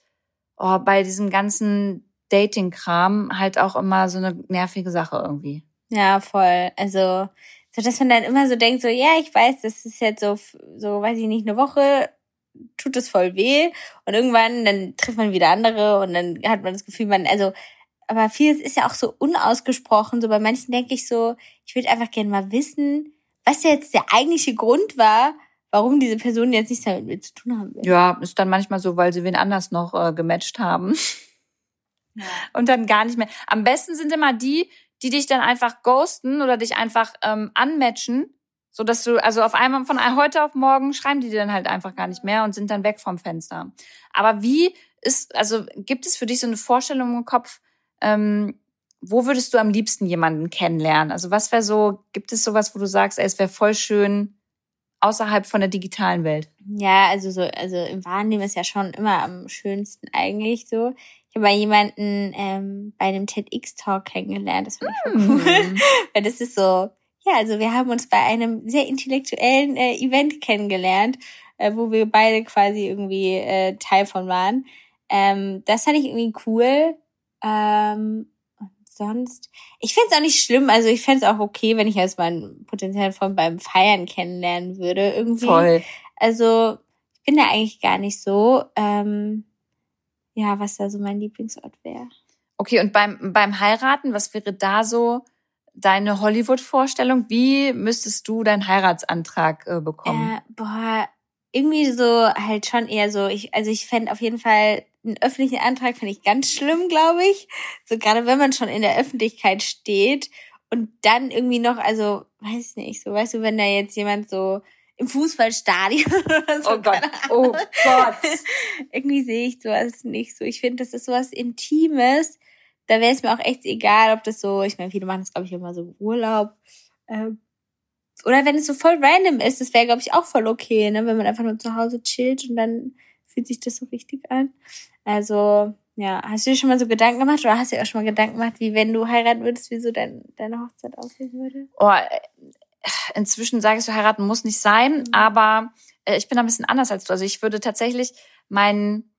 oh, bei diesem ganzen Dating-Kram halt auch immer so eine nervige Sache irgendwie. Ja, voll. Also, so dass man dann immer so denkt, so, ja, ich weiß, das ist jetzt so, so, weiß ich nicht, eine Woche tut es voll weh und irgendwann dann trifft man wieder andere und dann hat man das Gefühl, man, also, aber vieles ist ja auch so unausgesprochen. So bei manchen denke ich so, ich würde einfach gerne mal wissen, was jetzt der eigentliche Grund war, warum diese Person jetzt nichts damit mit zu tun haben will. Ja, ist dann manchmal so, weil sie wen anders noch äh, gematcht haben. Ja. Und dann gar nicht mehr. Am besten sind immer die, die dich dann einfach ghosten oder dich einfach ähm, unmatchen so dass du, also auf einmal von heute auf morgen schreiben die dir dann halt einfach gar nicht mehr und sind dann weg vom Fenster. Aber wie ist, also gibt es für dich so eine Vorstellung im Kopf, ähm, wo würdest du am liebsten jemanden kennenlernen? Also was wäre so, gibt es sowas, wo du sagst, ey, es wäre voll schön außerhalb von der digitalen Welt? Ja, also so, also im Wahrnehmen ist ja schon immer am schönsten eigentlich so. Ich habe mal jemanden ähm, bei einem TEDx-Talk kennengelernt, das finde ich mm. cool. <laughs> Weil das ist so, ja, also wir haben uns bei einem sehr intellektuellen äh, Event kennengelernt, äh, wo wir beide quasi irgendwie äh, Teil von waren. Ähm, das fand ich irgendwie cool. Ähm, und sonst, ich finde es auch nicht schlimm. Also ich fände es auch okay, wenn ich als meinen potenziellen Freund beim Feiern kennenlernen würde. Irgendwie. Voll. Also ich bin da eigentlich gar nicht so. Ähm, ja, was da so mein Lieblingsort wäre. Okay, und beim, beim Heiraten, was wäre da so deine Hollywood-Vorstellung? Wie müsstest du deinen Heiratsantrag äh, bekommen? Äh, boah, irgendwie so halt schon eher so. Ich, also ich fände auf jeden Fall einen öffentlichen Antrag finde ich ganz schlimm, glaube ich. So gerade wenn man schon in der Öffentlichkeit steht und dann irgendwie noch, also weiß nicht, so weißt du, wenn da jetzt jemand so im Fußballstadion <laughs> oder so. Oh Gott, oh Gott. <laughs> Irgendwie sehe ich sowas nicht so. Ich finde, das ist sowas Intimes. Da wäre es mir auch echt egal, ob das so, ich meine, viele machen das, glaube ich, immer so Urlaub. Ähm, oder wenn es so voll random ist, das wäre, glaube ich, auch voll okay, ne? wenn man einfach nur zu Hause chillt und dann fühlt sich das so richtig an. Also, ja, hast du dir schon mal so Gedanken gemacht oder hast du dir auch schon mal Gedanken gemacht, wie wenn du heiraten würdest, wie so dein, deine Hochzeit aussehen würde? Oh, inzwischen sage ich so, heiraten muss nicht sein, mhm. aber äh, ich bin da ein bisschen anders als du. Also ich würde tatsächlich meinen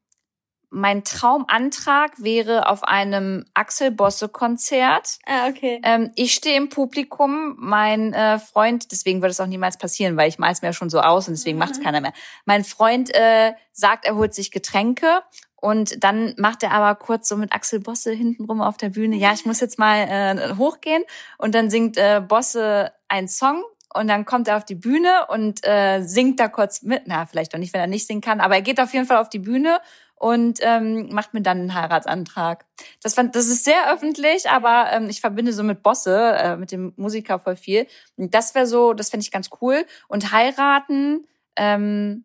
mein Traumantrag wäre auf einem Axel Bosse Konzert. Ah, okay. Ähm, ich stehe im Publikum, mein äh, Freund, deswegen wird es auch niemals passieren, weil ich mal es mir schon so aus und deswegen mhm. macht es keiner mehr. Mein Freund äh, sagt, er holt sich Getränke und dann macht er aber kurz so mit Axel Bosse hintenrum auf der Bühne, ja, ich muss jetzt mal äh, hochgehen und dann singt äh, Bosse einen Song und dann kommt er auf die Bühne und äh, singt da kurz mit. Na, vielleicht auch nicht, wenn er nicht singen kann, aber er geht auf jeden Fall auf die Bühne und ähm, macht mir dann einen Heiratsantrag. Das, fand, das ist sehr öffentlich, aber ähm, ich verbinde so mit Bosse, äh, mit dem Musiker voll viel. Und das wäre so, das fände ich ganz cool. Und heiraten, ähm,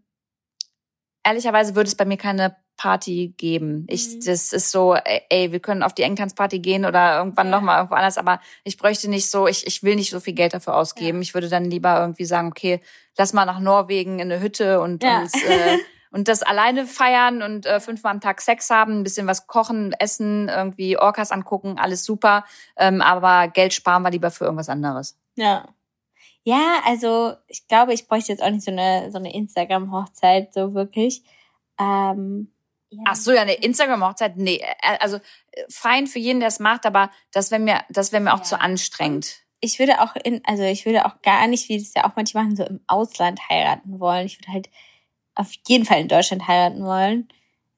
ehrlicherweise würde es bei mir keine Party geben. Ich, mhm. das ist so, ey, wir können auf die Engtanzparty gehen oder irgendwann ja. nochmal irgendwo anders, aber ich bräuchte nicht so, ich, ich will nicht so viel Geld dafür ausgeben. Ja. Ich würde dann lieber irgendwie sagen, okay, lass mal nach Norwegen in eine Hütte und ja. uns äh, <laughs> und das alleine feiern und äh, fünfmal am Tag Sex haben, ein bisschen was kochen, essen, irgendwie Orcas angucken, alles super. Ähm, aber Geld sparen wir lieber für irgendwas anderes. Ja. Ja, also ich glaube, ich bräuchte jetzt auch nicht so eine so eine Instagram-Hochzeit, so wirklich. Ähm, ja. Ach so, ja, eine Instagram-Hochzeit, nee, äh, also äh, fein für jeden, der es macht, aber das wäre mir, das wäre mir auch ja. zu anstrengend. Ich würde auch in, also ich würde auch gar nicht, wie das ja auch manche machen, so im Ausland heiraten wollen. Ich würde halt auf jeden Fall in Deutschland heiraten wollen.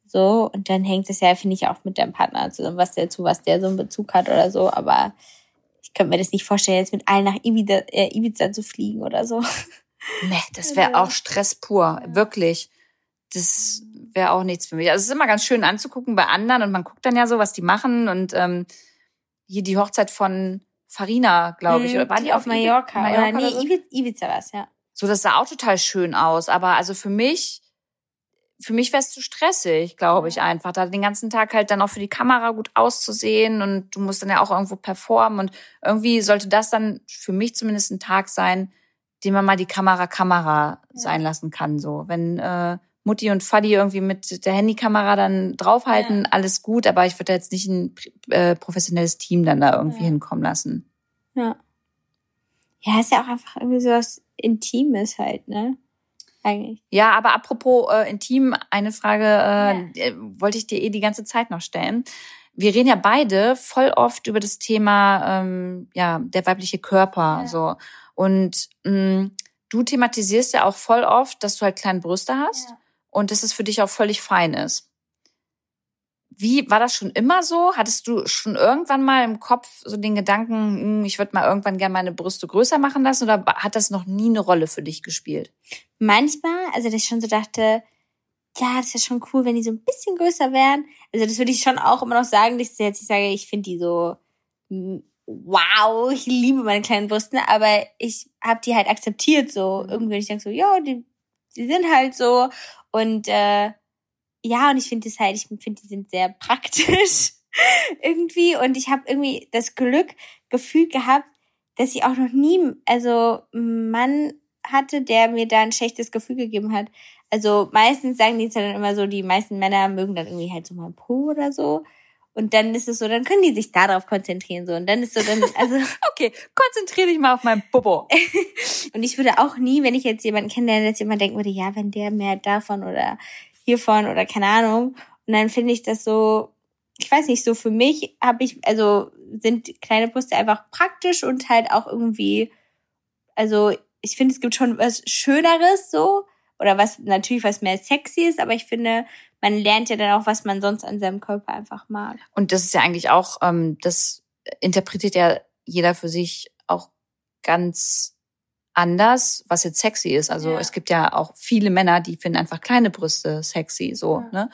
So, und dann hängt es ja, finde ich, auch mit deinem Partner zusammen, was der zu was der so einen Bezug hat oder so. Aber ich könnte mir das nicht vorstellen, jetzt mit allen nach Ibiza, äh, Ibiza zu fliegen oder so. Nee, das <laughs> wäre auch Stress pur, wirklich. Das wäre auch nichts für mich. Also es ist immer ganz schön anzugucken bei anderen und man guckt dann ja so, was die machen. Und ähm, hier die Hochzeit von Farina, glaube ich. Mhm, oder war die, auf Mallorca? Mallorca oder, nee, so? Ibiza war es, ja. So, das sah auch total schön aus. Aber also für mich, für mich wäre es zu stressig, glaube ich einfach. Da den ganzen Tag halt dann auch für die Kamera gut auszusehen und du musst dann ja auch irgendwo performen. Und irgendwie sollte das dann für mich zumindest ein Tag sein, den man mal die Kamera Kamera ja. sein lassen kann. So, wenn äh, Mutti und Fadi irgendwie mit der Handykamera dann draufhalten, ja. alles gut, aber ich würde jetzt nicht ein äh, professionelles Team dann da irgendwie ja. hinkommen lassen. Ja. Ja, ist ja auch einfach irgendwie so was Intimes halt, ne? Eigentlich. Ja, aber apropos äh, intim, eine Frage äh, ja. wollte ich dir eh die ganze Zeit noch stellen. Wir reden ja beide voll oft über das Thema, ähm, ja, der weibliche Körper, ja. so. Und mh, mm, du thematisierst ja auch voll oft, dass du halt kleine Brüste hast ja. und dass es für dich auch völlig fein ist. Wie war das schon immer so? Hattest du schon irgendwann mal im Kopf so den Gedanken, hm, ich würde mal irgendwann gerne meine Brüste größer machen lassen oder hat das noch nie eine Rolle für dich gespielt? Manchmal, also dass ich schon so dachte, ja, das ist ja schon cool, wenn die so ein bisschen größer wären. Also das würde ich schon auch immer noch sagen, dass ich jetzt nicht sage, ich finde die so hm, wow, ich liebe meine kleinen Brüste, aber ich habe die halt akzeptiert so. Mhm. Irgendwie ich denke so, ja, die, die sind halt so und äh, ja, und ich finde das halt, ich finde, die sind sehr praktisch <laughs> irgendwie. Und ich habe irgendwie das Glück gefühlt gehabt, dass ich auch noch nie, also Mann hatte, der mir da ein schlechtes Gefühl gegeben hat. Also meistens sagen die es ja dann immer so, die meisten Männer mögen dann irgendwie halt so mal Po oder so. Und dann ist es so, dann können die sich darauf konzentrieren so. Und dann ist so dann, also <laughs> okay, konzentriere dich mal auf meinen Popo. <laughs> und ich würde auch nie, wenn ich jetzt jemanden kennenlerne, jetzt jemand denken würde, ja, wenn der mehr davon oder hiervon oder keine Ahnung. Und dann finde ich das so, ich weiß nicht, so für mich habe ich, also sind kleine Brüste einfach praktisch und halt auch irgendwie, also ich finde, es gibt schon was Schöneres so oder was natürlich was mehr sexy ist, aber ich finde, man lernt ja dann auch, was man sonst an seinem Körper einfach mag. Und das ist ja eigentlich auch, ähm, das interpretiert ja jeder für sich auch ganz anders, was jetzt sexy ist. Also ja. es gibt ja auch viele Männer, die finden einfach kleine Brüste sexy, so, ja. ne?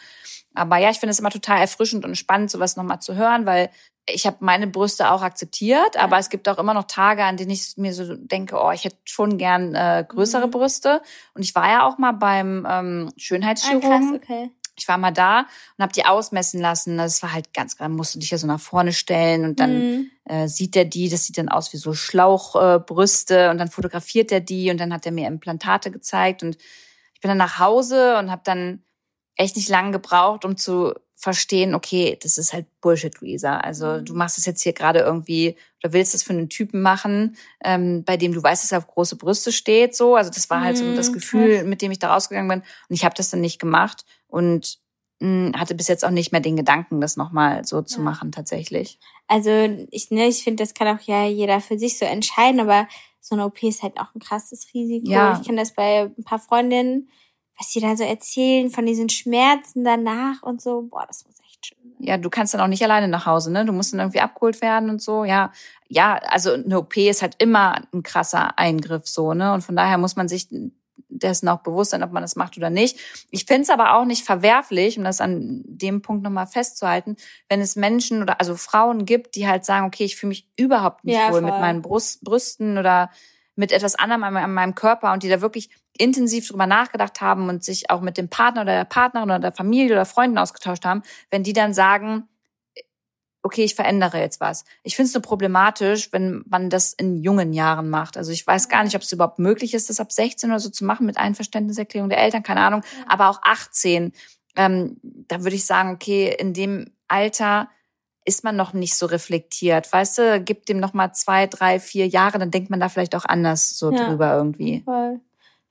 Aber ja, ich finde es immer total erfrischend und spannend, sowas nochmal zu hören, weil ich habe meine Brüste auch akzeptiert, aber es gibt auch immer noch Tage, an denen ich mir so denke, oh, ich hätte schon gern äh, größere mhm. Brüste. Und ich war ja auch mal beim ähm, Schönheitschirurgen. Ah, krass, okay. Ich war mal da und habe die ausmessen lassen. Das war halt ganz, dann musst du dich ja so nach vorne stellen und dann mhm. äh, sieht er die, das sieht dann aus wie so Schlauchbrüste äh, und dann fotografiert er die und dann hat er mir Implantate gezeigt und ich bin dann nach Hause und habe dann echt nicht lange gebraucht, um zu verstehen, okay, das ist halt Bullshit, Luisa. Also mhm. du machst es jetzt hier gerade irgendwie oder willst das für einen Typen machen, ähm, bei dem du weißt, dass er auf große Brüste steht. So, also das war halt so das mhm, Gefühl, mit dem ich da rausgegangen bin. Und ich habe das dann nicht gemacht und mh, hatte bis jetzt auch nicht mehr den Gedanken, das nochmal so zu ja. machen tatsächlich. Also ich, ne, ich finde, das kann auch ja jeder für sich so entscheiden, aber so eine OP ist halt auch ein krasses Risiko. Ja. Ich kenne das bei ein paar Freundinnen was die da so erzählen von diesen Schmerzen danach und so, boah, das muss echt schön sein. Ja, du kannst dann auch nicht alleine nach Hause, ne? Du musst dann irgendwie abgeholt werden und so, ja. Ja, also eine OP ist halt immer ein krasser Eingriff so, ne? Und von daher muss man sich dessen auch bewusst sein, ob man das macht oder nicht. Ich finde es aber auch nicht verwerflich, um das an dem Punkt nochmal festzuhalten, wenn es Menschen oder also Frauen gibt, die halt sagen, okay, ich fühle mich überhaupt nicht ja, wohl voll. mit meinen Brust, Brüsten oder mit etwas anderem an meinem Körper und die da wirklich intensiv drüber nachgedacht haben und sich auch mit dem Partner oder der Partnerin oder der Familie oder Freunden ausgetauscht haben, wenn die dann sagen, okay, ich verändere jetzt was. Ich finde es nur problematisch, wenn man das in jungen Jahren macht. Also ich weiß gar nicht, ob es überhaupt möglich ist, das ab 16 oder so zu machen mit Einverständniserklärung der Eltern, keine Ahnung, aber auch 18. Ähm, da würde ich sagen, okay, in dem Alter ist man noch nicht so reflektiert. Weißt du, gibt dem noch mal zwei, drei, vier Jahre, dann denkt man da vielleicht auch anders so ja, drüber irgendwie. Voll.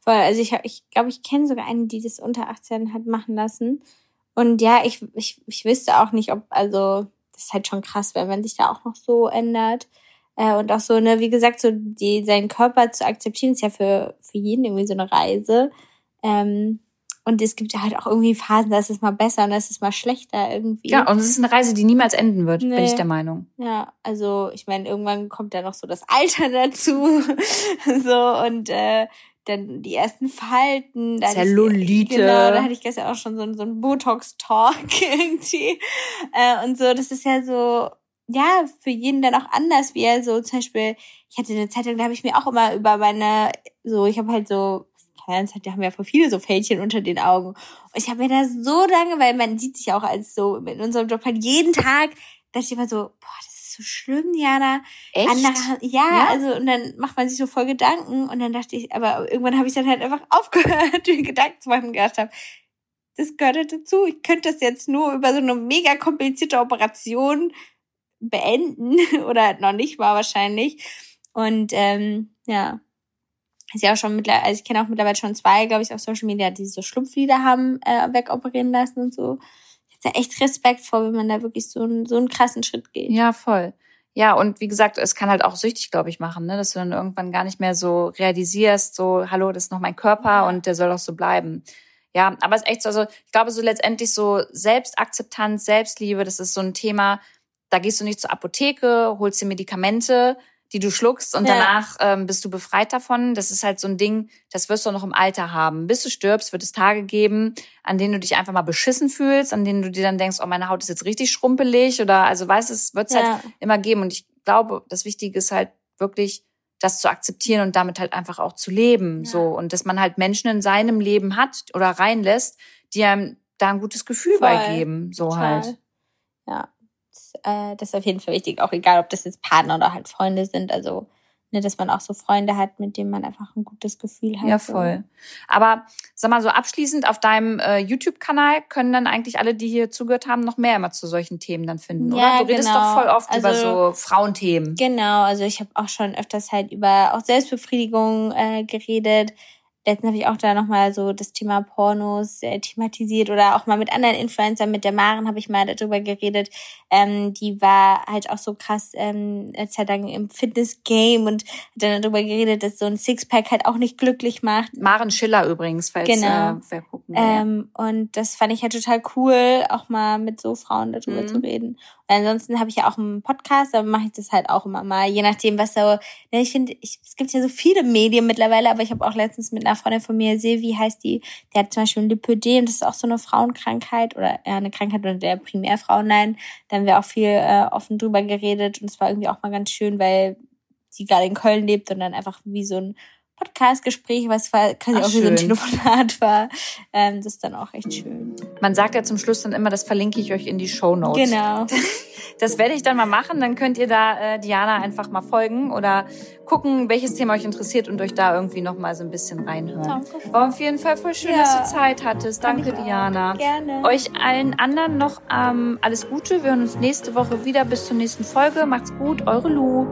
Voll. Also ich, ich glaube, ich kenne sogar eine, die das unter 18 hat machen lassen. Und ja, ich, ich, ich wüsste auch nicht, ob, also, ist halt schon krass, wenn man sich da auch noch so ändert. Äh, und auch so, ne, wie gesagt, so die, seinen Körper zu akzeptieren, ist ja für, für jeden irgendwie so eine Reise. Ähm, und es gibt halt auch irgendwie Phasen, da ist es mal besser und da ist es mal schlechter irgendwie. Ja, und es ist eine Reise, die niemals enden wird, nee. bin ich der Meinung. Ja, also ich meine, irgendwann kommt ja noch so das Alter <laughs> dazu. so, und äh, dann die ersten Falten. Zellulite. Genau, da hatte ich gestern auch schon so, so einen Botox-Talk <laughs> irgendwie. Äh, und so, das ist ja so, ja, für jeden dann auch anders, wie er so zum Beispiel, ich hatte eine Zeitung, da habe ich mir auch immer über meine, so, ich habe halt so Fans da haben ja voll viele so Fältchen unter den Augen. Und ich habe mir da so lange, weil man sieht sich auch als so in unserem Job halt jeden Tag, dass ich immer so, boah, das ist so schlimm, Jana. Echt? Andere, ja, ja, also und dann macht man sich so voll Gedanken und dann dachte ich, aber irgendwann habe ich dann halt einfach <laughs> aufgehört, mir Gedanken zu machen gedacht habe, das gehört halt dazu. Ich könnte das jetzt nur über so eine mega komplizierte Operation beenden <laughs> oder noch nicht mal wahrscheinlich. Und ähm, ja, ist ja auch schon mittlerweile, also ich kenne auch mittlerweile schon zwei, glaube ich, auf Social Media, die so Schlupflieder haben äh, wegoperieren lassen und so. Habe da echt Respekt vor, wenn man da wirklich so, einen so einen krassen Schritt geht. Ja, voll. Ja, und wie gesagt, es kann halt auch süchtig, glaube ich, machen, ne? dass du dann irgendwann gar nicht mehr so realisierst, so, hallo, das ist noch mein Körper ja. und der soll doch so bleiben. Ja, aber es ist echt so, also ich glaube, so letztendlich so Selbstakzeptanz, Selbstliebe, das ist so ein Thema, da gehst du nicht zur Apotheke, holst dir Medikamente, die du schluckst und ja. danach ähm, bist du befreit davon. Das ist halt so ein Ding, das wirst du noch im Alter haben. Bis du stirbst, wird es Tage geben, an denen du dich einfach mal beschissen fühlst, an denen du dir dann denkst, oh, meine Haut ist jetzt richtig schrumpelig oder also weißt es wird es halt ja. halt immer geben. Und ich glaube, das Wichtige ist halt wirklich, das zu akzeptieren und damit halt einfach auch zu leben. Ja. So. Und dass man halt Menschen in seinem Leben hat oder reinlässt, die einem da ein gutes Gefühl Voll. beigeben. So Total. halt. Ja äh, das ist auf jeden Fall wichtig, auch egal, ob das jetzt Partner oder halt Freunde sind. Also, ne, dass man auch so Freunde hat, mit denen man einfach ein gutes Gefühl hat. Ja, voll. Aber sag mal so abschließend, auf deinem äh, YouTube-Kanal können dann eigentlich alle, die hier zugehört haben, noch mehr immer zu solchen Themen dann finden, ja, oder? Du redest genau. doch voll oft also, über so Frauenthemen. Genau, also ich habe auch schon öfters halt über auch Selbstbefriedigung äh, geredet letztens habe ich auch da nochmal so das Thema Pornos äh, thematisiert oder auch mal mit anderen Influencern, mit der Maren habe ich mal darüber geredet. Ähm, die war halt auch so krass ähm, Zeit lang im Fitness-Game und hat dann darüber geredet, dass so ein Sixpack halt auch nicht glücklich macht. Maren Schiller übrigens, falls genau. äh, wer gucken will. Ähm, und das fand ich halt total cool, auch mal mit so Frauen darüber mhm. zu reden. Ansonsten habe ich ja auch einen Podcast, da mache ich das halt auch immer mal, je nachdem, was so. Ne, ich finde, es gibt ja so viele Medien mittlerweile, aber ich habe auch letztens mit einer Freundin von mir, Silvi heißt die, die hat zum Beispiel ein Lipödem, das ist auch so eine Frauenkrankheit oder ja, eine Krankheit unter der Primärfrauen nein. Da haben wir auch viel äh, offen drüber geredet und es war irgendwie auch mal ganz schön, weil sie gerade in Köln lebt und dann einfach wie so ein Podcast-Gespräch, was quasi Ach, auch wie so ein Telefonat war. Ähm, das ist dann auch echt schön. Man sagt ja zum Schluss dann immer, das verlinke ich euch in die Show Notes. Genau. <laughs> Das werde ich dann mal machen. Dann könnt ihr da äh, Diana einfach mal folgen oder gucken, welches Thema euch interessiert und euch da irgendwie noch mal so ein bisschen reinhören. Danke. War auf jeden Fall voll schön, ja. dass du Zeit hattest. Danke, Diana. Gerne. Euch allen anderen noch ähm, alles Gute. Wir hören uns nächste Woche wieder. Bis zur nächsten Folge. Macht's gut. Eure Lu.